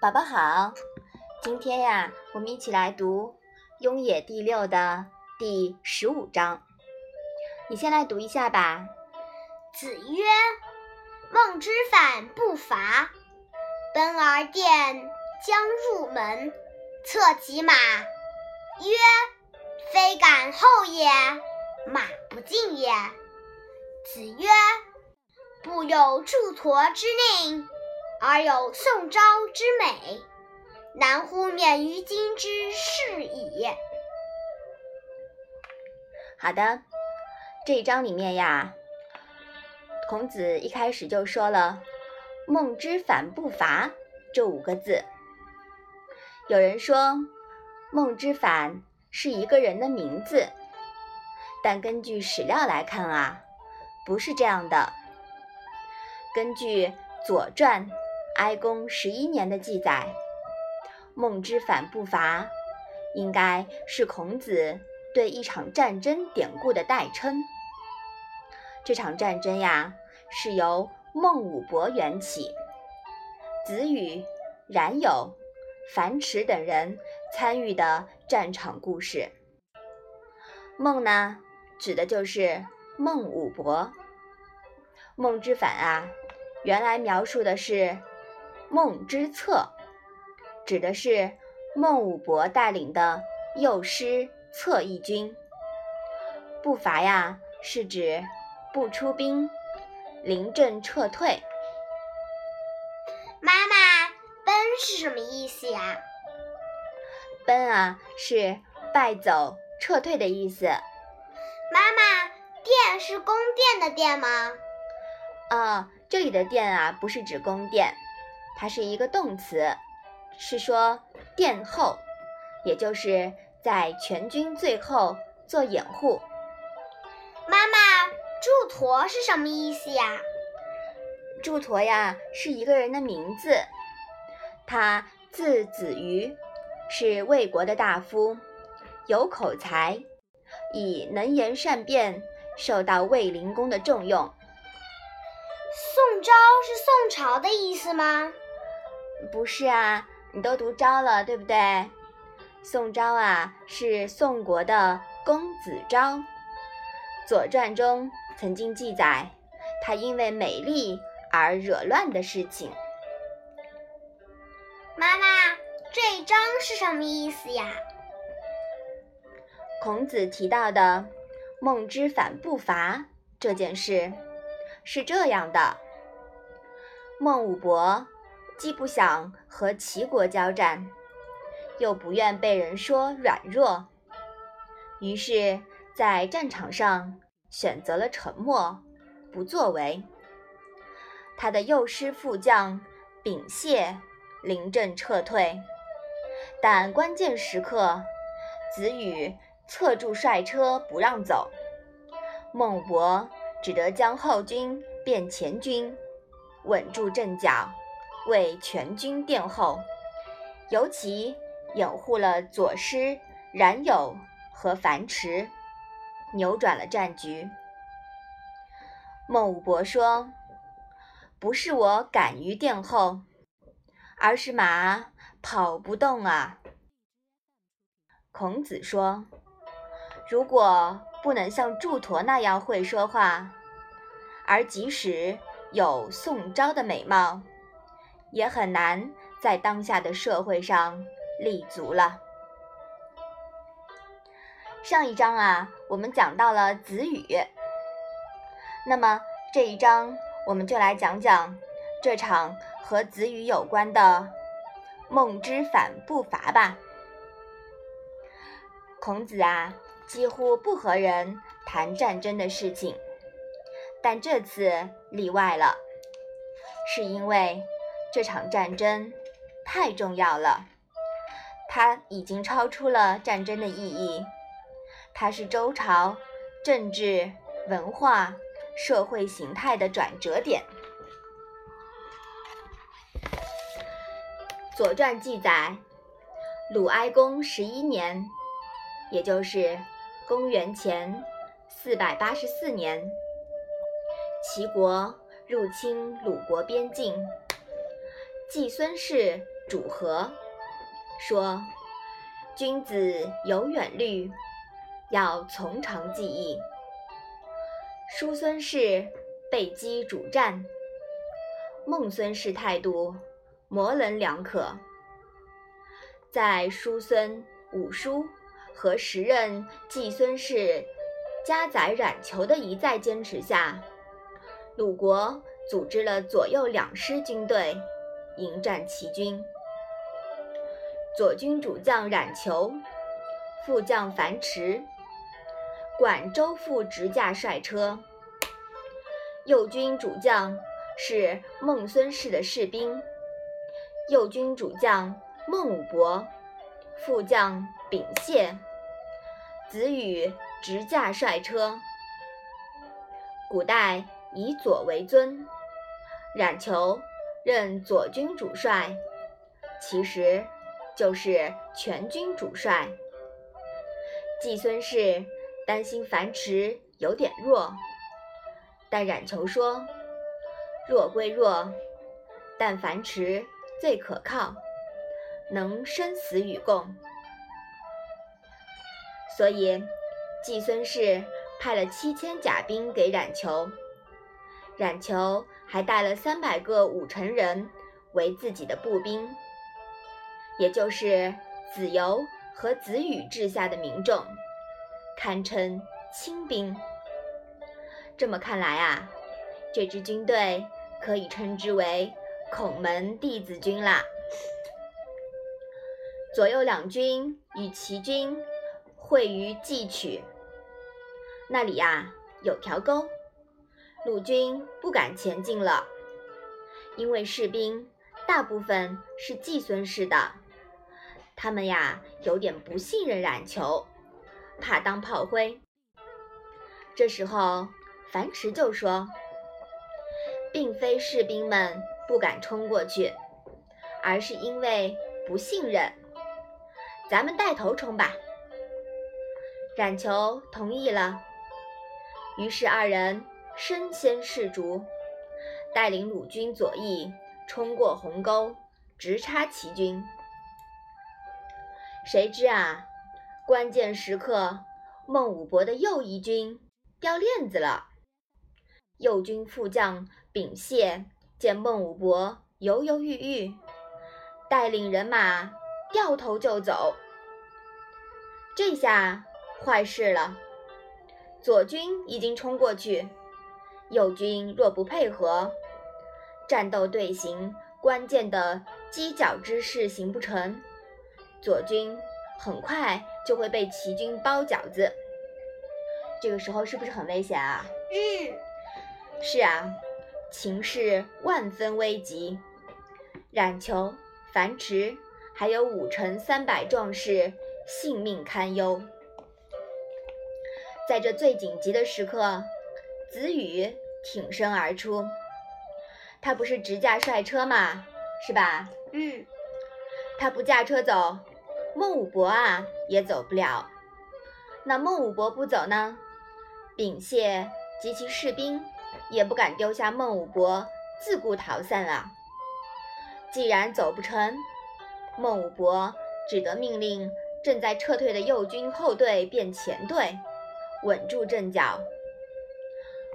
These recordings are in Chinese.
宝宝好，今天呀，我们一起来读《雍也》第六的第十五章。你先来读一下吧。子曰：“孟之反不伐，奔而殿将入门，策其马，曰：‘非敢后也，马不进也。’子曰：‘不有祝佗之令，而有宋昭之美，难乎免于今之是矣。’”好的，这一章里面呀。孔子一开始就说了“孟之反不伐”这五个字。有人说孟之反是一个人的名字，但根据史料来看啊，不是这样的。根据《左传》哀公十一年的记载，“孟之反不伐”应该是孔子对一场战争典故的代称。这场战争呀，是由孟武伯缘起，子羽、冉有、樊迟等人参与的战场故事。孟呢，指的就是孟武伯。孟之反啊，原来描述的是孟之策，指的是孟武伯带领的右师策翼军。不伐呀，是指。不出兵，临阵撤退。妈妈，奔是什么意思呀？奔啊，是败走、撤退的意思。妈妈，殿是宫殿的殿吗？啊，这里的殿啊，不是指宫殿，它是一个动词，是说殿后，也就是在全军最后做掩护。妈妈。祝佗是什么意思呀？祝佗呀，是一个人的名字。他字子瑜，是魏国的大夫，有口才，以能言善辩，受到魏灵公的重用。宋昭是宋朝的意思吗？不是啊，你都读昭了，对不对？宋昭啊，是宋国的公子昭，《左传》中。曾经记载他因为美丽而惹乱的事情。妈妈，这一章是什么意思呀？孔子提到的“孟之反不伐”这件事是这样的：孟武伯既不想和齐国交战，又不愿被人说软弱，于是，在战场上。选择了沉默，不作为。他的右师副将秉谢临阵撤退，但关键时刻，子羽侧住帅车不让走，孟博只得将后军变前军，稳住阵脚，为全军殿后，尤其掩护了左师冉有和樊迟。扭转了战局。孟武伯说：“不是我敢于殿后，而是马跑不动啊。”孔子说：“如果不能像祝佗那样会说话，而即使有宋昭的美貌，也很难在当下的社会上立足了。”上一章啊，我们讲到了子羽。那么这一章，我们就来讲讲这场和子羽有关的孟之反不伐吧。孔子啊，几乎不和人谈战争的事情，但这次例外了，是因为这场战争太重要了，它已经超出了战争的意义。它是周朝政治、文化、社会形态的转折点。《左传》记载，鲁哀公十一年，也就是公元前四百八十四年，齐国入侵鲁国边境，季孙氏主和，说：“君子有远虑，要从长计议。”叔孙氏被击主战，孟孙氏态度模棱两可。在叔孙、五叔和时任季孙氏家宰冉求的一再坚持下，鲁国组织了左右两师军队迎战齐军。左军主将冉求，副将樊迟。管周副执驾帅车，右军主将是孟孙氏的士兵。右军主将孟武伯，副将秉谢，子羽执驾帅车。古代以左为尊，冉求任左军主帅，其实就是全军主帅。季孙氏。担心樊迟有点弱，但冉求说：“弱归弱，但樊迟最可靠，能生死与共。”所以季孙氏派了七千甲兵给冉求，冉求还带了三百个武城人为自己的步兵，也就是子由和子羽治下的民众。堪称轻兵。这么看来啊，这支军队可以称之为孔门弟子军啦。左右两军与齐军会于蓟曲，那里呀有条沟，鲁军不敢前进了，因为士兵大部分是季孙氏的，他们呀有点不信任冉求。怕当炮灰。这时候，樊迟就说：“并非士兵们不敢冲过去，而是因为不信任。咱们带头冲吧。”冉求同意了。于是二人身先士卒，带领鲁军左翼冲过鸿沟，直插齐军。谁知啊？关键时刻，孟武伯的右翼军掉链子了。右军副将秉谢见孟武伯犹犹豫豫，带领人马掉头就走。这下坏事了，左军已经冲过去，右军若不配合，战斗队形关键的犄角之势行不成，左军。很快就会被齐军包饺子，这个时候是不是很危险啊？嗯，是啊，情势万分危急，冉求、樊迟还有五城三百壮士性命堪忧。在这最紧急的时刻，子羽挺身而出，他不是直驾帅车吗？是吧？嗯，他不驾车走。孟武伯啊，也走不了。那孟武伯不走呢？秉谢及其士兵也不敢丢下孟武伯自顾逃散啊。既然走不成，孟武伯只得命令正在撤退的右军后队变前队，稳住阵脚。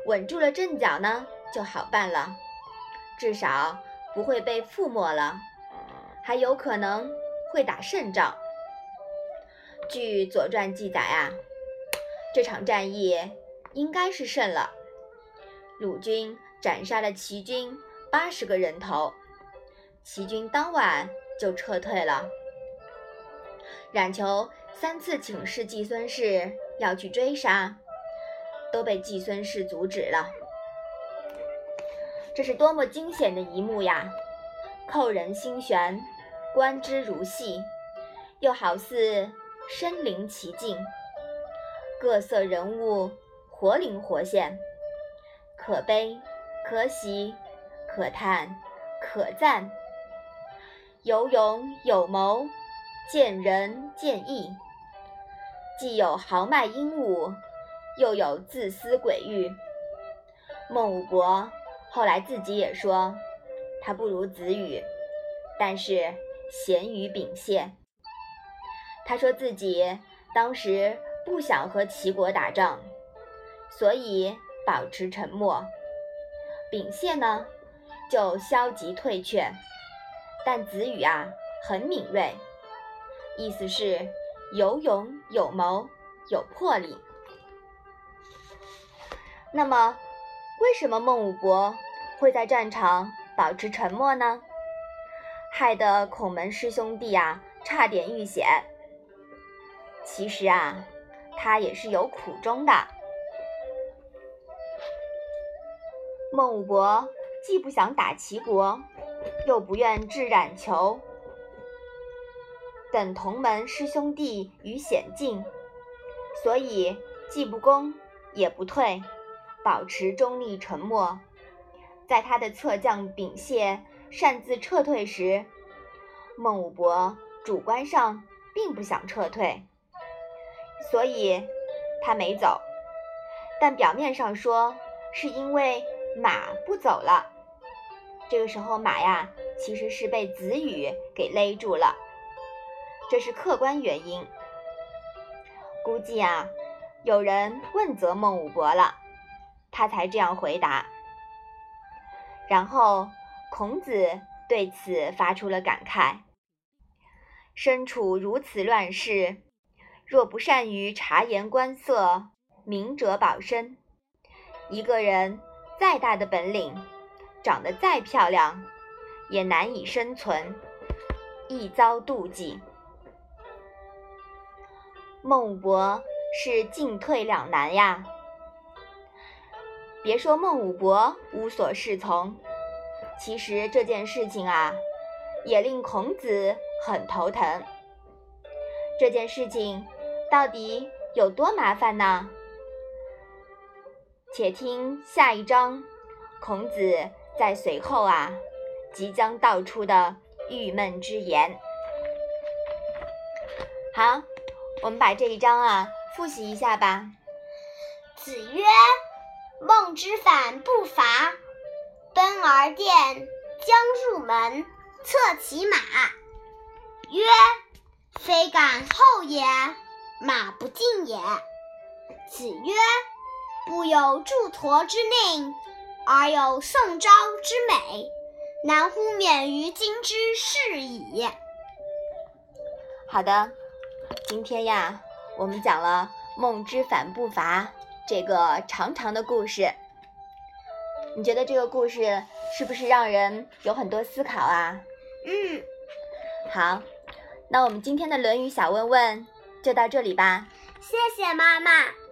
稳住了阵脚呢，就好办了，至少不会被覆没了，还有可能会打胜仗。据《左传》记载啊，这场战役应该是胜了。鲁军斩杀了齐军八十个人头，齐军当晚就撤退了。冉求三次请示季孙氏要去追杀，都被季孙氏阻止了。这是多么惊险的一幕呀！扣人心弦，观之如戏，又好似……身临其境，各色人物活灵活现，可悲、可喜、可叹、可赞，有勇有谋，见仁见义，既有豪迈英武，又有自私诡欲。孟武伯后来自己也说，他不如子羽，但是贤于秉谢。他说自己当时不想和齐国打仗，所以保持沉默。秉谢呢，就消极退却。但子羽啊，很敏锐，意思是有勇有谋有魄力。那么，为什么孟武伯会在战场保持沉默呢？害得孔门师兄弟啊差点遇险。其实啊，他也是有苦衷的。孟武伯既不想打齐国，又不愿置冉求，等同门师兄弟于险境，所以既不攻也不退，保持中立沉默。在他的侧将秉谢擅自撤退时，孟武伯主观上并不想撤退，所以他没走。但表面上说是因为马不走了。这个时候马呀，其实是被子羽给勒住了，这是客观原因。估计啊，有人问责孟武伯了，他才这样回答。然后孔子对此发出了感慨：身处如此乱世，若不善于察言观色、明哲保身，一个人再大的本领。长得再漂亮，也难以生存，易遭妒忌。孟武伯是进退两难呀。别说孟武伯无所适从，其实这件事情啊，也令孔子很头疼。这件事情到底有多麻烦呢？且听下一章，孔子。在随后啊，即将道出的郁闷之言。好，我们把这一章啊复习一下吧。子曰：“之反不伐，奔而殿，将入门，策其马。曰：非敢后也，马不进也。子曰：不有祝驮之令。”而有宋昭之美，难乎免于今之事矣。好的，今天呀，我们讲了孟之反不伐这个长长的故事。你觉得这个故事是不是让人有很多思考啊？嗯。好，那我们今天的《论语》小问问就到这里吧。谢谢妈妈。